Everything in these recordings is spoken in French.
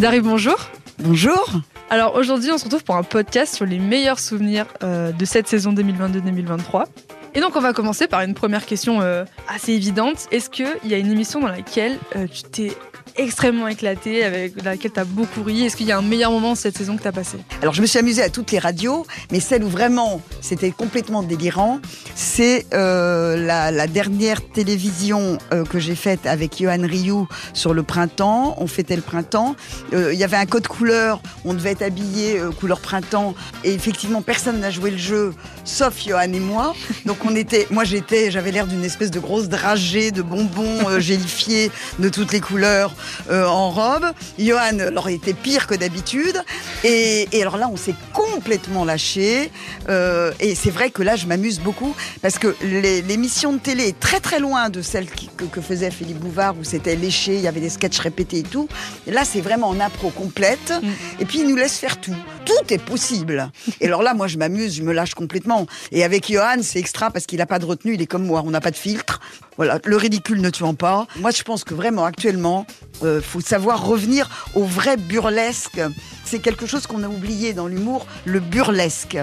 Bonjour. Bonjour. Alors aujourd'hui, on se retrouve pour un podcast sur les meilleurs souvenirs euh, de cette saison 2022-2023. Et donc on va commencer par une première question euh, assez évidente. Est-ce qu'il y a une émission dans laquelle euh, tu t'es extrêmement éclatée, avec laquelle tu as beaucoup ri Est-ce qu'il y a un meilleur moment cette saison que tu as passé? Alors je me suis amusée à toutes les radios, mais celle où vraiment c'était complètement délirant, c'est euh, la, dernière télévision euh, que j'ai faite avec Johan Rioux sur le printemps. On fêtait le printemps. Euh, Il y avait un code couleur, on devait être habillé couleur printemps, et effectivement personne n'a joué le jeu, sauf Johan et moi. Donc on était, moi j'étais, j'avais l'air d'une espèce de grosse dragée de bonbons gélifiés de toutes les couleurs euh, en robe. Johan, alors, était pire que d'habitude. Et, et alors là, on s'est complètement lâché. Euh, et c'est vrai que là, je m'amuse beaucoup parce que l'émission de télé est très très loin de celle qui- que, que faisait Philippe Bouvard où c'était léché, il y avait des sketchs répétés et tout. Et là, c'est vraiment en impro complète. Et puis, il nous laisse faire tout. Tout est possible. Et alors là, moi, je m'amuse, je me lâche complètement. Et avec Johan, c'est extra parce qu'il n'a pas de retenue, il est comme moi, on n'a pas de filtre. Voilà, le ridicule ne tuant pas. Moi, je pense que vraiment, actuellement, euh, faut savoir revenir au vrai burlesque. C'est quelque chose qu'on a oublié dans l'humour, le burlesque.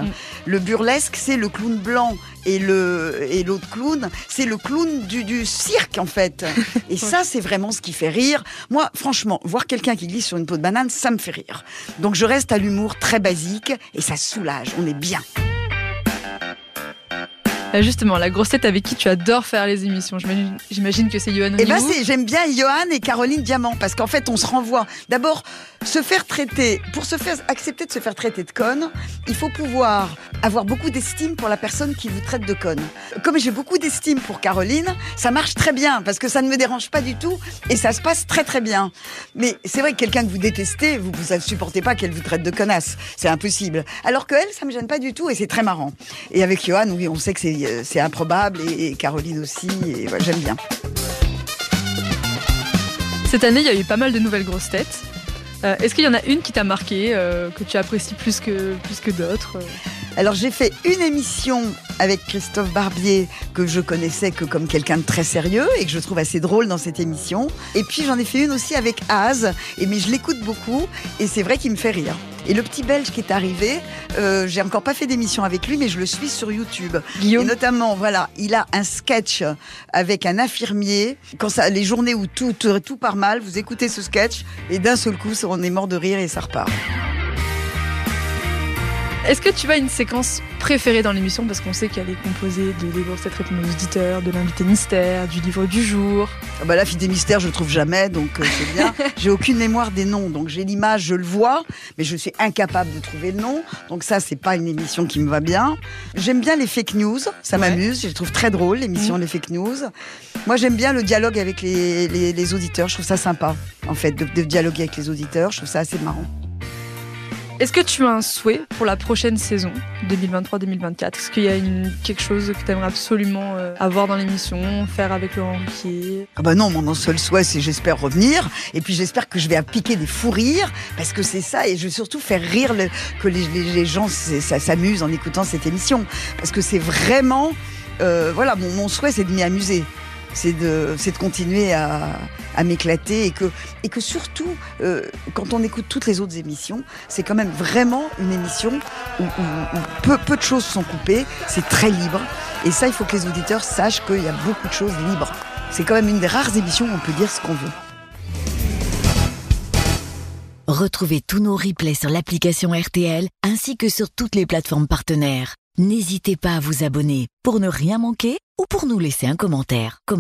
Le burlesque, c'est le clown blanc et le et l'autre clown, c'est le clown du, du cirque en fait. Et ça, c'est vraiment ce qui fait rire. Moi, franchement, voir quelqu'un qui glisse sur une peau de banane, ça me fait rire. Donc je reste à l'humour très basique et ça soulage. On est bien. Euh, Justement, la grosse tête avec qui tu adores faire les émissions. J'imagine que c'est Yoann Eh ben, j'aime bien Johan et Caroline Diamant parce qu'en fait, on se renvoie. D'abord, se faire traiter, pour se faire accepter de se faire traiter de conne, il faut pouvoir avoir beaucoup d'estime pour la personne qui vous traite de conne. Comme j'ai beaucoup d'estime pour Caroline, ça marche très bien parce que ça ne me dérange pas du tout et ça se passe très très bien. Mais c'est vrai que quelqu'un que vous détestez, vous ne supportez pas qu'elle vous traite de connasse. C'est impossible. Alors que elle, ça me gêne pas du tout et c'est très marrant. Et avec Johan, oui, on sait que c'est, euh, c'est improbable et, et Caroline aussi. Et ouais, j'aime bien. Cette année, il y a eu pas mal de nouvelles grosses têtes. Euh, Est-ce qu'il y en a une qui t'a marqué, euh, que tu apprécies plus que, plus que d'autres Alors j'ai fait une émission avec Christophe Barbier que je connaissais que comme quelqu'un de très sérieux et que je trouve assez drôle dans cette émission. Et puis j'en ai fait une aussi avec Az, et mais je l'écoute beaucoup et c'est vrai qu'il me fait rire. Et le petit Belge qui est arrivé, euh, j'ai encore pas fait d'émission avec lui, mais je le suis sur YouTube. Et notamment, voilà, il a un sketch avec un infirmier. Quand ça, les journées où tout, tout, tout part mal, vous écoutez ce sketch et d'un seul coup, on est mort de rire et ça repart. Est-ce que tu as une séquence préférée dans l'émission Parce qu'on sait qu'elle est composée de des grosses têtes répondent aux auditeurs, de l'invité mystère, du livre du jour. Ah Bah Fidé Mystère, je le trouve jamais, donc euh, c'est bien. J'ai aucune mémoire des noms, donc j'ai l'image, je le vois, mais je suis incapable de trouver le nom. Donc ça, c'est pas une émission qui me va bien. J'aime bien les fake news, ça Ouais. m'amuse, je les trouve très drôle, l'émission Les fake news. Moi, j'aime bien le dialogue avec les, les- les auditeurs, je trouve ça sympa, en fait, de, de dialoguer avec les auditeurs, je trouve ça assez marrant. Est-ce que tu as un souhait pour la prochaine saison 2023-2024 Est-ce qu'il y a quelque chose que tu aimerais absolument euh, avoir dans l'émission, faire avec Laurent Ruquier? Ah bah non, mon seul souhait, c'est j'espère revenir. Et puis j'espère que je vais appliquer des fous rires, parce que c'est ça. Et je veux surtout faire rire que les, gens s'amusent en écoutant cette émission. Parce que c'est vraiment... euh, voilà, mon, souhait, c'est de m'y amuser. C'est de continuer à, à m'éclater et que, et que surtout, euh, quand on écoute toutes les autres émissions, c'est quand même vraiment une émission où, où- où peu, peu de choses sont coupées, c'est très libre. Et ça, il faut que les auditeurs sachent qu'il y a beaucoup de choses libres. C'est quand même une des rares émissions où on peut dire ce qu'on veut. Retrouvez tous nos replays sur l'application RTL ainsi que sur toutes les plateformes partenaires. N'hésitez pas à vous abonner pour ne rien manquer ou pour nous laisser un commentaire.